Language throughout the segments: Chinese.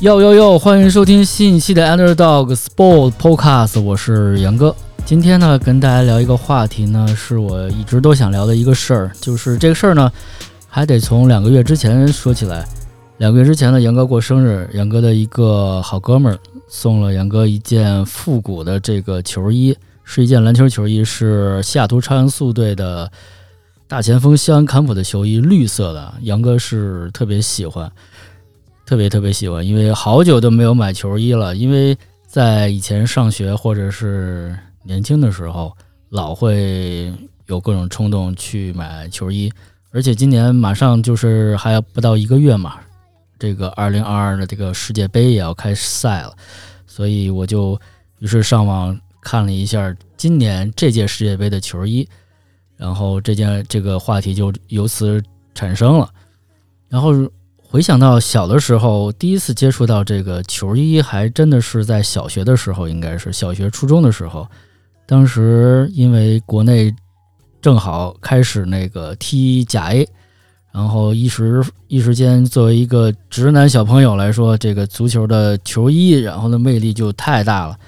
哟哟哟！欢迎收听新一期的 Underdog Sport Podcast，我是杨哥。今天呢，跟大家聊一个话题呢，是我一直都想聊的一个事儿，就是这个事儿呢，还得从两个月之前说起来。两个月之前呢，杨哥过生日，杨哥的一个好哥们儿送了杨哥一件复古的这个球衣，是一件篮球球衣，是西雅图超音速队的大前锋西安坎普的球衣，绿色的。杨哥是特别喜欢，特别特别喜欢，因为好久都没有买球衣了，因为在以前上学或者是年轻的时候，老会有各种冲动去买球衣，而且今年马上就是还要不到一个月嘛。这个二零二二的这个世界杯也要开赛了，所以我就于是上网看了一下今年这届世界杯的球衣，然后这件这个话题就由此产生了。然后回想到小的时候，第一次接触到这个球衣，还真的是在小学的时候，应该是小学初中的时候。当时因为国内正好开始那个踢甲 A。然后一时一时间，作为一个直男小朋友来说，这个足球的球衣，然后的魅力就太大了，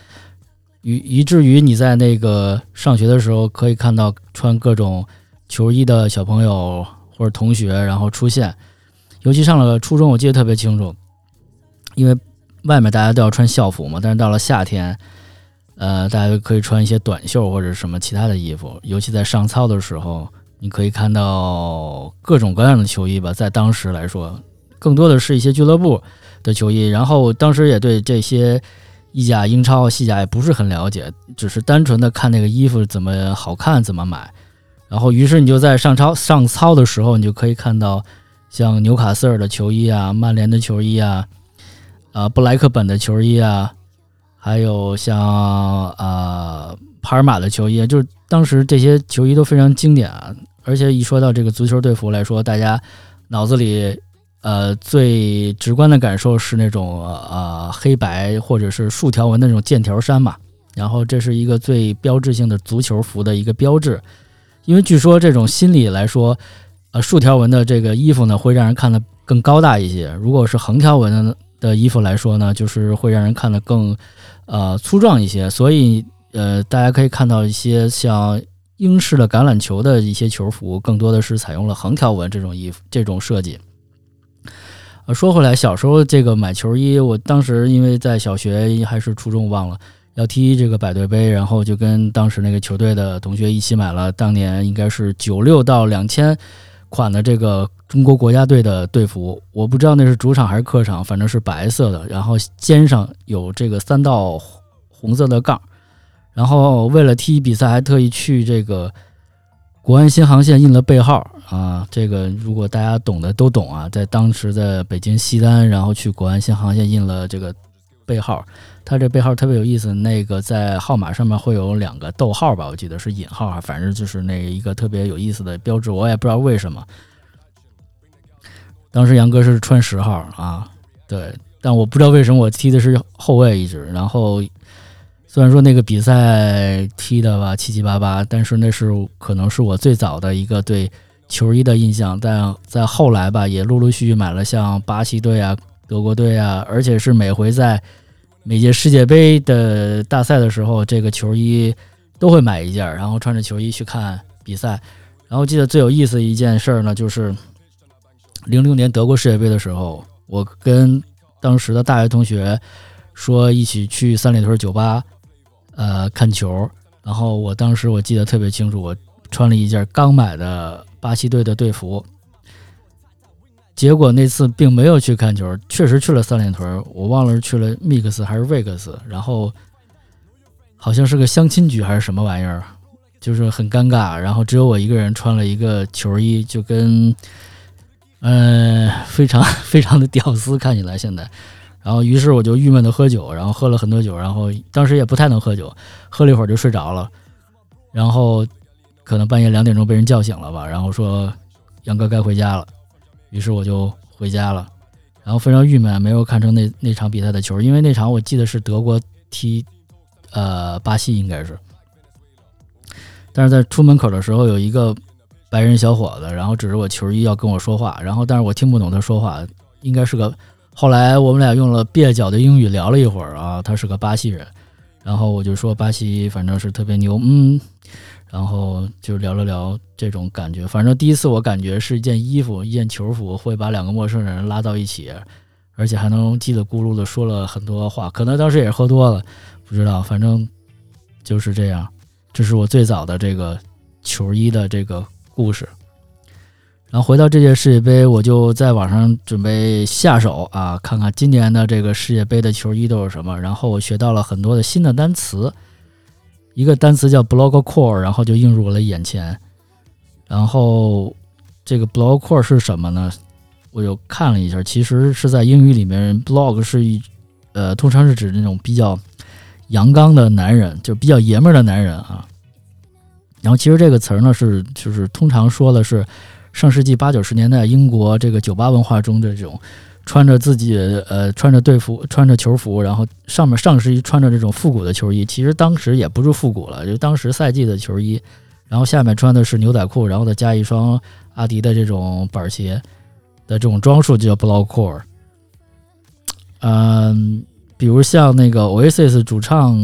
以以至于你在那个上学的时候，可以看到穿各种球衣的小朋友或者同学，然后出现。尤其上了初中，我记得特别清楚，因为外面大家都要穿校服嘛，但是到了夏天，呃，大家可以穿一些短袖或者什么其他的衣服，尤其在上操的时候。你可以看到各种各样的球衣吧，在当时来说，更多的是一些俱乐部的球衣。然后当时也对这些意甲、英超、西甲也不是很了解，只是单纯的看那个衣服怎么好看怎么买。然后于是你就在上操上操的时候，你就可以看到像纽卡斯尔的球衣啊、曼联的球衣啊、啊布莱克本的球衣啊，还有像啊帕尔马的球衣，就是当时这些球衣都非常经典啊。而且一说到这个足球队服来说，大家脑子里呃最直观的感受是那种呃黑白或者是竖条纹的那种剑条衫嘛。然后这是一个最标志性的足球服的一个标志，因为据说这种心理来说，呃竖条纹的这个衣服呢会让人看得更高大一些；如果是横条纹的衣服来说呢，就是会让人看得更呃粗壮一些。所以呃大家可以看到一些像。英式的橄榄球的一些球服，更多的是采用了横条纹这种衣服这种设计。呃，说回来，小时候这个买球衣，我当时因为在小学还是初中忘了，要踢这个百队杯，然后就跟当时那个球队的同学一起买了当年应该是九六到两千款的这个中国国家队的队服。我不知道那是主场还是客场，反正是白色的，然后肩上有这个三道红色的杠。然后为了踢比赛，还特意去这个国安新航线印了背号啊！这个如果大家懂的都懂啊，在当时的北京西单，然后去国安新航线印了这个背号。它这背号特别有意思，那个在号码上面会有两个逗号吧，我记得是引号啊，反正就是那一个特别有意思的标志，我也不知道为什么。当时杨哥是穿十号啊，对，但我不知道为什么我踢的是后卫一直，然后。虽然说那个比赛踢的吧七七八八，但是那是可能是我最早的一个对球衣的印象。但在后来吧，也陆陆续续买了像巴西队啊、德国队啊，而且是每回在每届世界杯的大赛的时候，这个球衣都会买一件，然后穿着球衣去看比赛。然后记得最有意思一件事呢，就是零六年德国世界杯的时候，我跟当时的大学同学说一起去三里屯酒吧。呃，看球，然后我当时我记得特别清楚，我穿了一件刚买的巴西队的队服，结果那次并没有去看球，确实去了三里屯，我忘了是去了 Mix 还是 Vex，然后好像是个相亲局还是什么玩意儿，就是很尴尬，然后只有我一个人穿了一个球衣，就跟嗯，非常非常的屌丝，看起来现在。然后，于是我就郁闷的喝酒，然后喝了很多酒，然后当时也不太能喝酒，喝了一会儿就睡着了，然后可能半夜两点钟被人叫醒了。吧，然后说杨哥该回家了，于是我就回家了，然后非常郁闷，没有看成那那场比赛的球，因为那场我记得是德国踢呃巴西应该是，但是在出门口的时候有一个白人小伙子，然后指着我球衣要跟我说话，然后但是我听不懂他说话，应该是个。后来我们俩用了蹩脚的英语聊了一会儿啊，他是个巴西人，然后我就说巴西反正是特别牛，嗯，然后就聊了聊这种感觉。反正第一次我感觉是一件衣服，一件球服会把两个陌生人拉到一起，而且还能叽里咕噜的说了很多话。可能当时也是喝多了，不知道，反正就是这样。这是我最早的这个球衣的这个故事。然后回到这届世界杯，我就在网上准备下手啊，看看今年的这个世界杯的球衣都有什么。然后我学到了很多的新的单词，一个单词叫 block core，然后就映入我的眼前。然后这个 block core 是什么呢？我又看了一下，其实是在英语里面，block 是一呃，通常是指那种比较阳刚的男人，就比较爷们儿的男人啊。然后其实这个词儿呢，是就是通常说的是。上世纪八九十年代，英国这个酒吧文化中的这种穿着自己呃穿着队服、穿着球服，然后上面上身穿着这种复古的球衣，其实当时也不是复古了，就当时赛季的球衣，然后下面穿的是牛仔裤，然后再加一双阿迪的这种板鞋的这种装束，就叫 block core。嗯，比如像那个 Oasis 主唱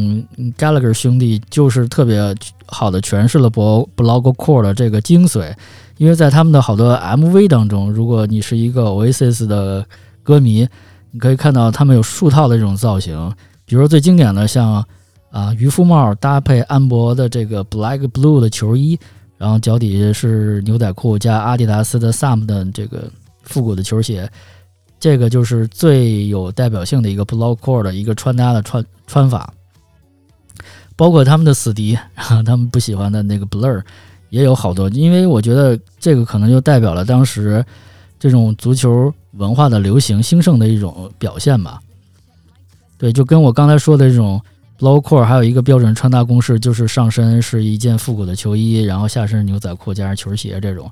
Gallagher 兄弟，就是特别好的诠释了 block block core 的这个精髓。因为在他们的好多 MV 当中，如果你是一个 Oasis 的歌迷，你可以看到他们有数套的这种造型，比如最经典的像啊渔夫帽搭配安博的这个 Black Blue 的球衣，然后脚底下是牛仔裤加阿迪达斯的 Sam 的这个复古的球鞋，这个就是最有代表性的一个 Block Core 的一个穿搭的穿穿法，包括他们的死敌，他们不喜欢的那个 Blur。也有好多，因为我觉得这个可能就代表了当时这种足球文化的流行兴盛的一种表现吧。对，就跟我刚才说的这种 low core，还有一个标准穿搭公式，就是上身是一件复古的球衣，然后下身牛仔裤加上球鞋这种。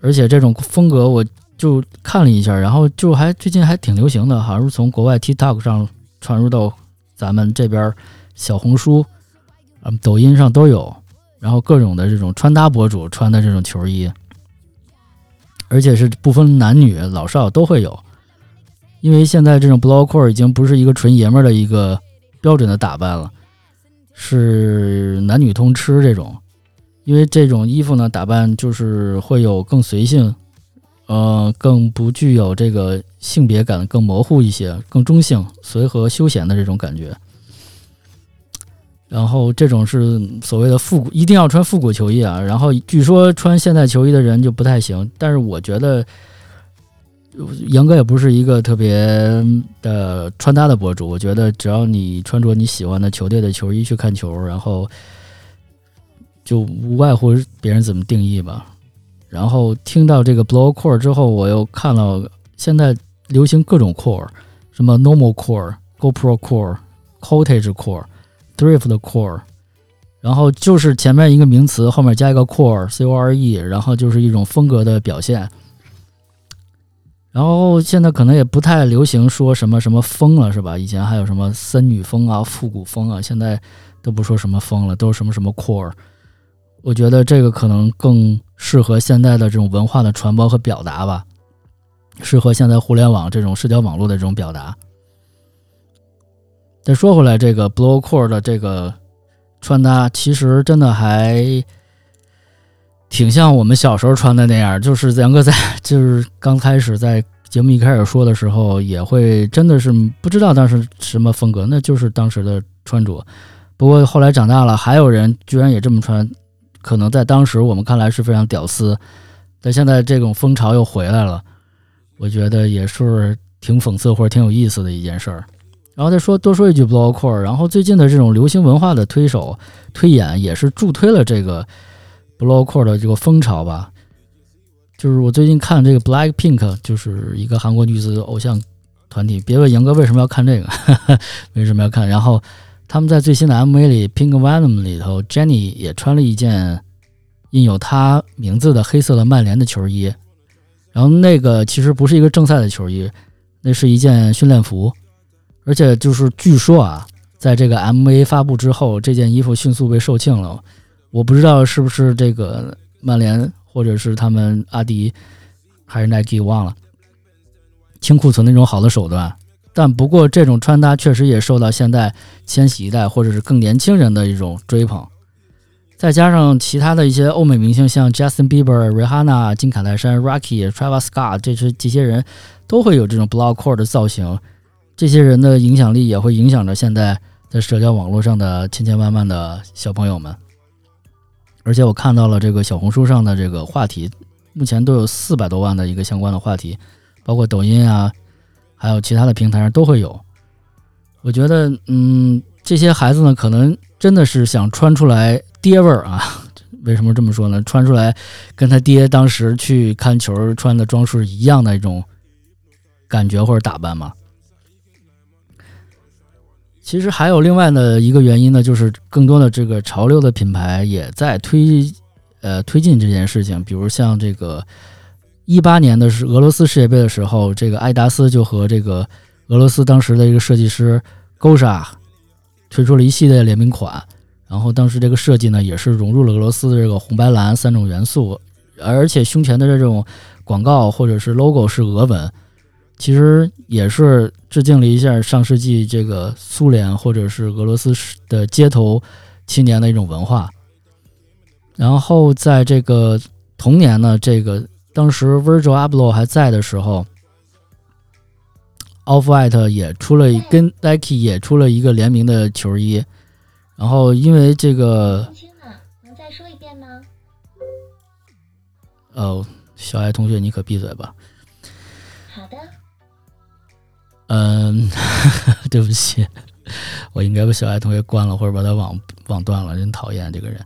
而且这种风格我就看了一下，然后就还最近还挺流行的，好像是从国外 TikTok 上传入到咱们这边小红书、嗯抖音上都有。然后各种的这种穿搭博主穿的这种球衣，而且是不分男女老少都会有，因为现在这种 block core 已经不是一个纯爷们儿的一个标准的打扮了，是男女通吃这种。因为这种衣服呢，打扮就是会有更随性，呃，更不具有这个性别感，更模糊一些，更中性、随和、休闲的这种感觉。然后这种是所谓的复古，一定要穿复古球衣啊。然后据说穿现代球衣的人就不太行，但是我觉得杨哥也不是一个特别的穿搭的博主。我觉得只要你穿着你喜欢的球队的球衣去看球，然后就无外乎别人怎么定义吧。然后听到这个 blow core 之后，我又看了现在流行各种 core，什么 normal core、GoPro core、Cottage core。Drift 的 core，然后就是前面一个名词，后面加一个 core，c o r e，然后就是一种风格的表现。然后现在可能也不太流行说什么什么风了，是吧？以前还有什么森女风啊、复古风啊，现在都不说什么风了，都是什么什么 core。我觉得这个可能更适合现在的这种文化的传播和表达吧，适合现在互联网这种社交网络的这种表达。再说回来，这个 blow core 的这个穿搭，其实真的还挺像我们小时候穿的那样。就是杨哥在，就是刚开始在节目一开始说的时候，也会真的是不知道当时什么风格，那就是当时的穿着。不过后来长大了，还有人居然也这么穿，可能在当时我们看来是非常屌丝，但现在这种风潮又回来了，我觉得也是挺讽刺或者挺有意思的一件事儿。然后再说多说一句 block core，然后最近的这种流行文化的推手推演也是助推了这个 block core 的这个风潮吧。就是我最近看这个 Black Pink，就是一个韩国女子偶像团体。别问杨哥为什么要看这个，为什么要看？然后他们在最新的 MV 里，Pink Venom 里头，Jennie 也穿了一件印有她名字的黑色的曼联的球衣。然后那个其实不是一个正赛的球衣，那是一件训练服。而且就是据说啊，在这个 MV 发布之后，这件衣服迅速被售罄了。我不知道是不是这个曼联，或者是他们阿迪，还是 Nike，忘了。清库存的一种好的手段。但不过，这种穿搭确实也受到现在千禧一代或者是更年轻人的一种追捧。再加上其他的一些欧美明星，像 Justin Bieber、Rihanna、金卡戴珊、Rocky、Travis Scott，这些这些人都会有这种 block core 的造型。这些人的影响力也会影响着现在在社交网络上的千千万万的小朋友们。而且我看到了这个小红书上的这个话题，目前都有四百多万的一个相关的话题，包括抖音啊。还有其他的平台上都会有，我觉得，嗯，这些孩子呢，可能真的是想穿出来爹味儿啊。为什么这么说呢？穿出来跟他爹当时去看球穿的装束一样的一种感觉或者打扮嘛。其实还有另外的一个原因呢，就是更多的这个潮流的品牌也在推，呃，推进这件事情，比如像这个。一八年的是俄罗斯世界杯的时候，这个艾达斯就和这个俄罗斯当时的一个设计师 Gosha 推出了一系列联名款，然后当时这个设计呢也是融入了俄罗斯的这个红白蓝三种元素，而且胸前的这种广告或者是 logo 是俄文，其实也是致敬了一下上世纪这个苏联或者是俄罗斯的街头青年的一种文化。然后在这个同年呢，这个。当时 Virgil Abloh 还在的时候，Off White 也出了跟 Nike 也出了一个联名的球衣，然后因为这个，能再说一遍吗？哦，小爱同学，你可闭嘴吧。嗯，对不起，我应该把小爱同学关了，或者把他网网断了，真讨厌这个人。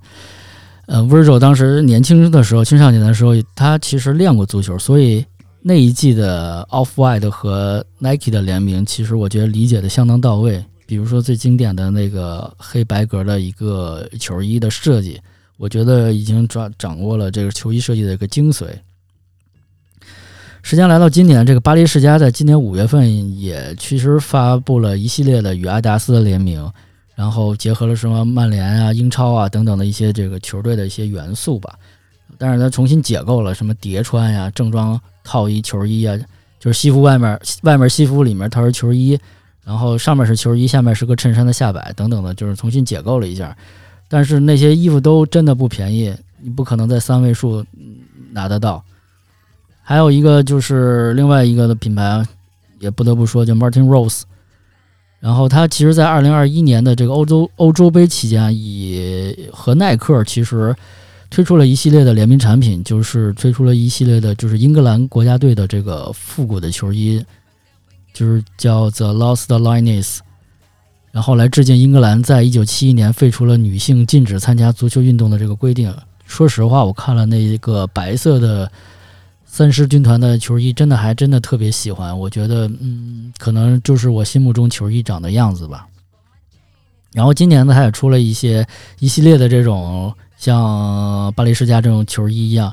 呃，Virgil 当时年轻的时候，青少年的时候，他其实练过足球，所以那一季的 Off White 和 Nike 的联名，其实我觉得理解的相当到位。比如说最经典的那个黑白格的一个球衣的设计，我觉得已经抓掌握了这个球衣设计的一个精髓。时间来到今年，这个巴黎世家在今年五月份也其实发布了一系列的与阿迪达斯的联名。然后结合了什么曼联啊、英超啊等等的一些这个球队的一些元素吧，但是它重新解构了什么叠穿呀、正装套衣球衣啊，就是西服外面外面西服里面套是球衣，然后上面是球衣，下面是个衬衫的下摆等等的，就是重新解构了一下。但是那些衣服都真的不便宜，你不可能在三位数拿得到。还有一个就是另外一个的品牌，也不得不说叫 Martin Rose。然后他其实，在二零二一年的这个欧洲欧洲杯期间，以和耐克其实推出了一系列的联名产品，就是推出了一系列的，就是英格兰国家队的这个复古的球衣，就是叫 The Lost Lioness，然后来致敬英格兰在一九七一年废除了女性禁止参加足球运动的这个规定。说实话，我看了那一个白色的。三狮军团的球衣真的还真的特别喜欢，我觉得，嗯，可能就是我心目中球衣长的样子吧。然后今年呢，他也出了一些一系列的这种像巴黎世家这种球衣一样，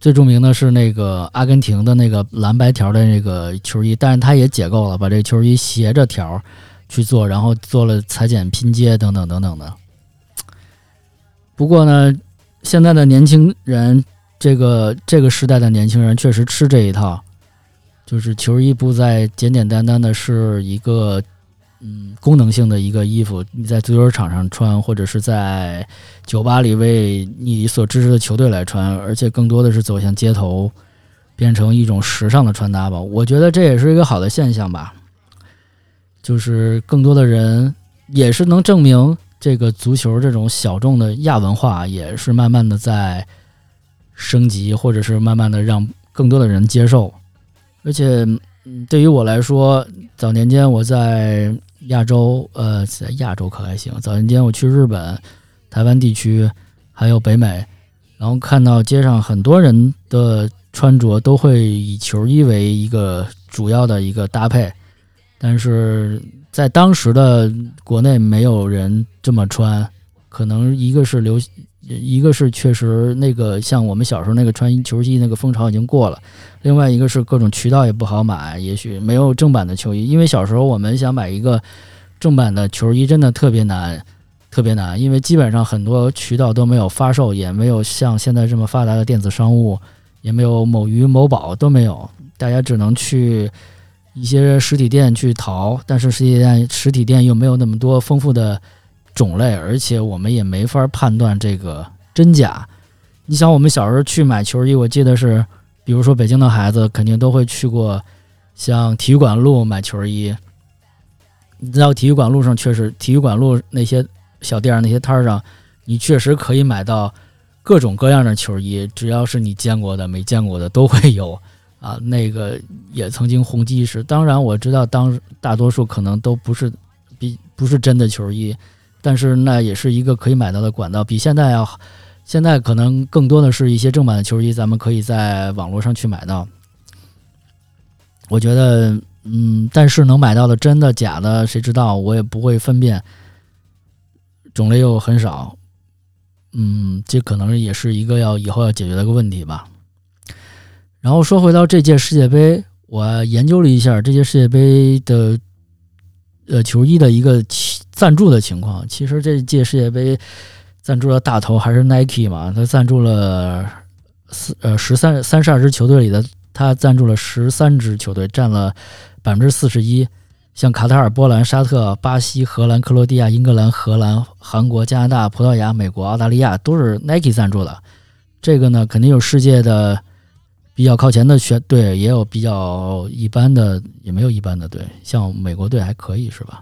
最著名的是那个阿根廷的那个蓝白条的那个球衣，但是他也解构了，把这个球衣斜着条去做，然后做了裁剪拼接等等等等的。不过呢，现在的年轻人。这个这个时代的年轻人确实吃这一套，就是球衣不再简简单单的是一个嗯功能性的一个衣服，你在足球场上穿，或者是在酒吧里为你所支持的球队来穿，而且更多的是走向街头，变成一种时尚的穿搭吧。我觉得这也是一个好的现象吧，就是更多的人也是能证明这个足球这种小众的亚文化也是慢慢的在。升级，或者是慢慢的让更多的人接受，而且，对于我来说，早年间我在亚洲，呃，在亚洲可还行。早年间我去日本、台湾地区，还有北美，然后看到街上很多人的穿着都会以球衣为一个主要的一个搭配，但是在当时的国内没有人这么穿，可能一个是流。一个是确实那个像我们小时候那个穿球衣那个风潮已经过了，另外一个是各种渠道也不好买，也许没有正版的球衣，因为小时候我们想买一个正版的球衣真的特别难，特别难，因为基本上很多渠道都没有发售，也没有像现在这么发达的电子商务，也没有某鱼某宝都没有，大家只能去一些实体店去淘，但是实体店实体店又没有那么多丰富的种类，而且我们也没法判断这个真假。你想，我们小时候去买球衣，我记得是，比如说北京的孩子肯定都会去过像体育馆路买球衣。你知道体育馆路上确实，体育馆路那些小店儿、那些摊儿上，你确实可以买到各种各样的球衣，只要是你见过的、没见过的都会有。啊，那个也曾经红极一时。当然，我知道当大多数可能都不是比不是真的球衣，但是那也是一个可以买到的管道。比现在要现在可能更多的是一些正版的球衣，咱们可以在网络上去买到。我觉得，嗯，但是能买到的真的假的，谁知道？我也不会分辨，种类又很少。嗯，这可能也是一个要以后要解决的一个问题吧。然后说回到这届世界杯，我研究了一下这届世界杯的呃球衣的一个赞助的情况。其实这届世界杯赞助的大头还是 Nike 嘛，他赞助了四呃十三三十二支球队里的，他赞助了十三支球队，占了百分之四十一。像卡塔尔、波兰、沙特、巴西、荷兰、克罗地亚、英格兰、荷兰、韩国、加拿大、葡萄牙、美国、澳大利亚都是 Nike 赞助的。这个呢，肯定有世界的。比较靠前的选队也有比较一般的，也没有一般的队，像美国队还可以是吧？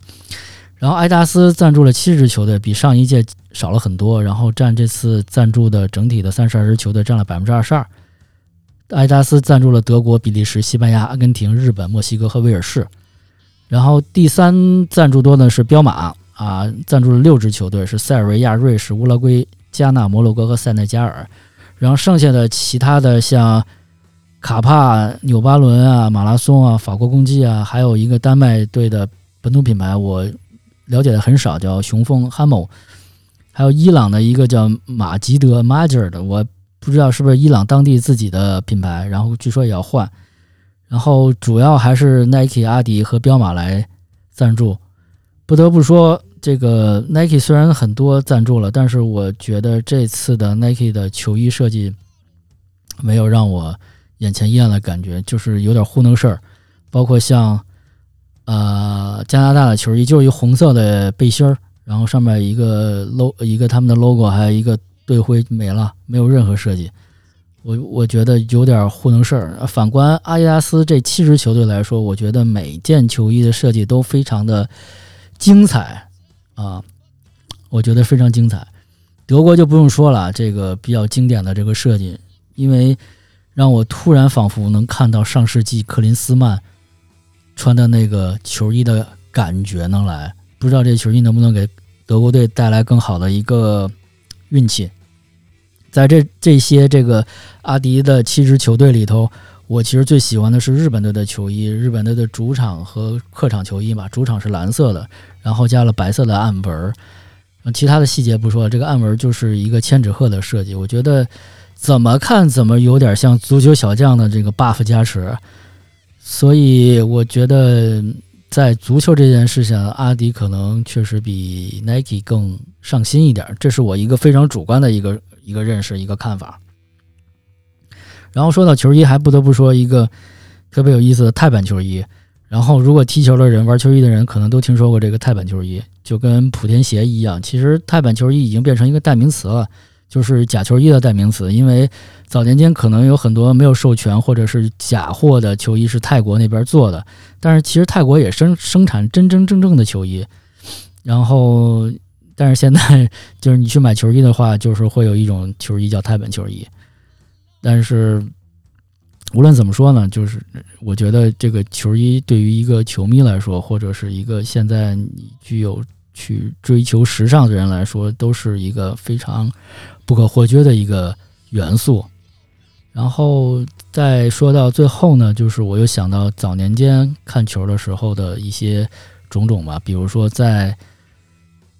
然后埃达斯赞助了七支球队，比上一届少了很多，然后占这次赞助的整体的三十二支球队占了百分之二十二。埃达斯赞助了德国、比利时、西班牙、阿根廷、日本、墨西哥和威尔士。然后第三赞助多的是彪马啊，赞助了六支球队，是塞尔维亚、瑞士、乌拉圭、加纳、摩洛哥和塞内加尔。然后剩下的其他的像。卡帕、纽巴伦啊，马拉松啊，法国公鸡啊，还有一个丹麦队的本土品牌，我了解的很少，叫雄风 Hamo，还有伊朗的一个叫马吉德 Major 的，我不知道是不是伊朗当地自己的品牌，然后据说也要换，然后主要还是 Nike、阿迪和彪马来赞助。不得不说，这个 Nike 虽然很多赞助了，但是我觉得这次的 Nike 的球衣设计没有让我。眼前一亮的感觉，就是有点糊弄事儿，包括像，呃，加拿大的球衣，就是一红色的背心儿，然后上面一个 logo，一个他们的 logo，还有一个队徽没了，没有任何设计，我我觉得有点糊弄事儿。反观阿迪达斯这七支球队来说，我觉得每件球衣的设计都非常的精彩啊，我觉得非常精彩。德国就不用说了，这个比较经典的这个设计，因为。让我突然仿佛能看到上世纪克林斯曼穿的那个球衣的感觉能来，不知道这球衣能不能给德国队带来更好的一个运气。在这这些这个阿迪的七支球队里头，我其实最喜欢的是日本队的球衣，日本队的主场和客场球衣嘛，主场是蓝色的，然后加了白色的暗纹，其他的细节不说，这个暗纹就是一个千纸鹤的设计，我觉得。怎么看怎么有点像足球小将的这个 buff 加持，所以我觉得在足球这件事上，阿迪可能确实比 Nike 更上心一点，这是我一个非常主观的一个一个认识一个看法。然后说到球衣，还不得不说一个特别有意思的泰版球衣。然后如果踢球的人、玩球衣的人，可能都听说过这个泰版球衣，就跟莆田鞋一样。其实泰版球衣已经变成一个代名词了。就是假球衣的代名词，因为早年间可能有很多没有授权或者是假货的球衣是泰国那边做的，但是其实泰国也生生产真真正正的球衣。然后，但是现在就是你去买球衣的话，就是会有一种球衣叫泰本球衣。但是无论怎么说呢，就是我觉得这个球衣对于一个球迷来说，或者是一个现在你具有去追求时尚的人来说，都是一个非常。不可或缺的一个元素，然后再说到最后呢，就是我又想到早年间看球的时候的一些种种吧，比如说在，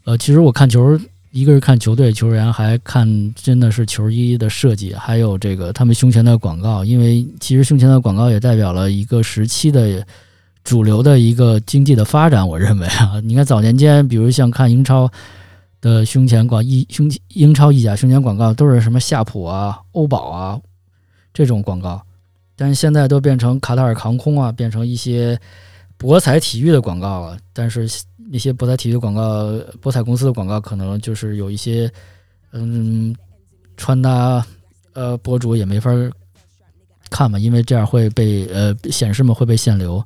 呃，其实我看球，一个是看球队球员，还看真的是球衣的设计，还有这个他们胸前的广告，因为其实胸前的广告也代表了一个时期的主流的一个经济的发展。我认为啊，你看早年间，比如像看英超。的胸前广意胸英超意甲胸前广告都是什么夏普啊、欧宝啊这种广告，但是现在都变成卡塔尔航空啊，变成一些博彩体育的广告了。但是那些博彩体育广告、博彩公司的广告，可能就是有一些嗯穿搭呃博主也没法看嘛，因为这样会被呃显示嘛会被限流。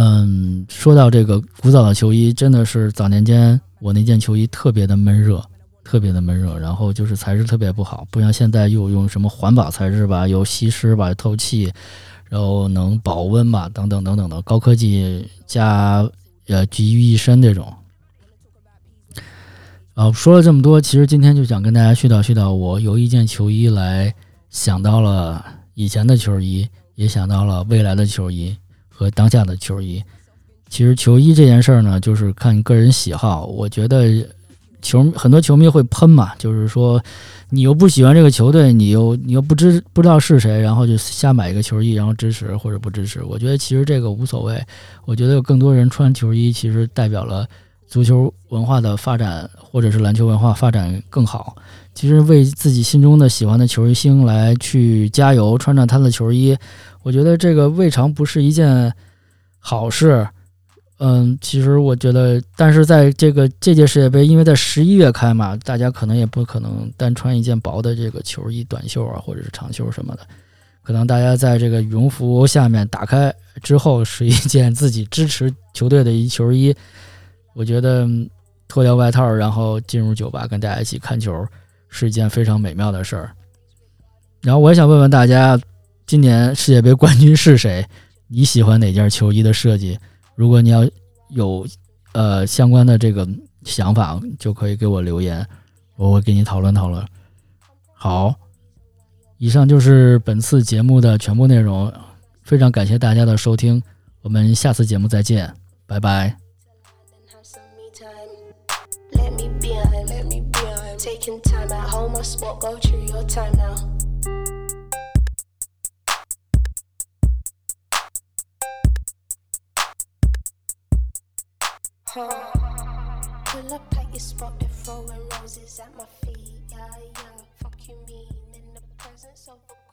嗯，说到这个古早的球衣，真的是早年间我那件球衣特别的闷热，特别的闷热，然后就是材质特别不好，不像现在又用什么环保材质吧，又吸湿吧，透气，然后能保温吧，等等等等的高科技加呃集于一身这种。啊，说了这么多，其实今天就想跟大家絮叨絮叨，我有一件球衣来想到了以前的球衣，也想到了未来的球衣。和当下的球衣，其实球衣这件事儿呢，就是看个人喜好。我觉得球很多球迷会喷嘛，就是说你又不喜欢这个球队，你又你又不知不知道是谁，然后就瞎买一个球衣，然后支持或者不支持。我觉得其实这个无所谓。我觉得有更多人穿球衣，其实代表了足球文化的发展，或者是篮球文化发展更好。其实为自己心中的喜欢的球星来去加油，穿上他的球衣。我觉得这个未尝不是一件好事，嗯，其实我觉得，但是在这个这届世界杯，因为在十一月开嘛，大家可能也不可能单穿一件薄的这个球衣、短袖啊，或者是长袖什么的，可能大家在这个羽绒服下面打开之后，是一件自己支持球队的一球衣。我觉得脱掉外套，然后进入酒吧跟大家一起看球，是一件非常美妙的事儿。然后我也想问问大家。今年世界杯冠军是谁？你喜欢哪件球衣的设计？如果你要有呃相关的这个想法，就可以给我留言，我会给你讨论讨论。好，以上就是本次节目的全部内容，非常感谢大家的收听，我们下次节目再见，拜拜。Pull up at your spot, they're throwing roses at my feet. Yeah, yeah. Fuck you mean in the presence of a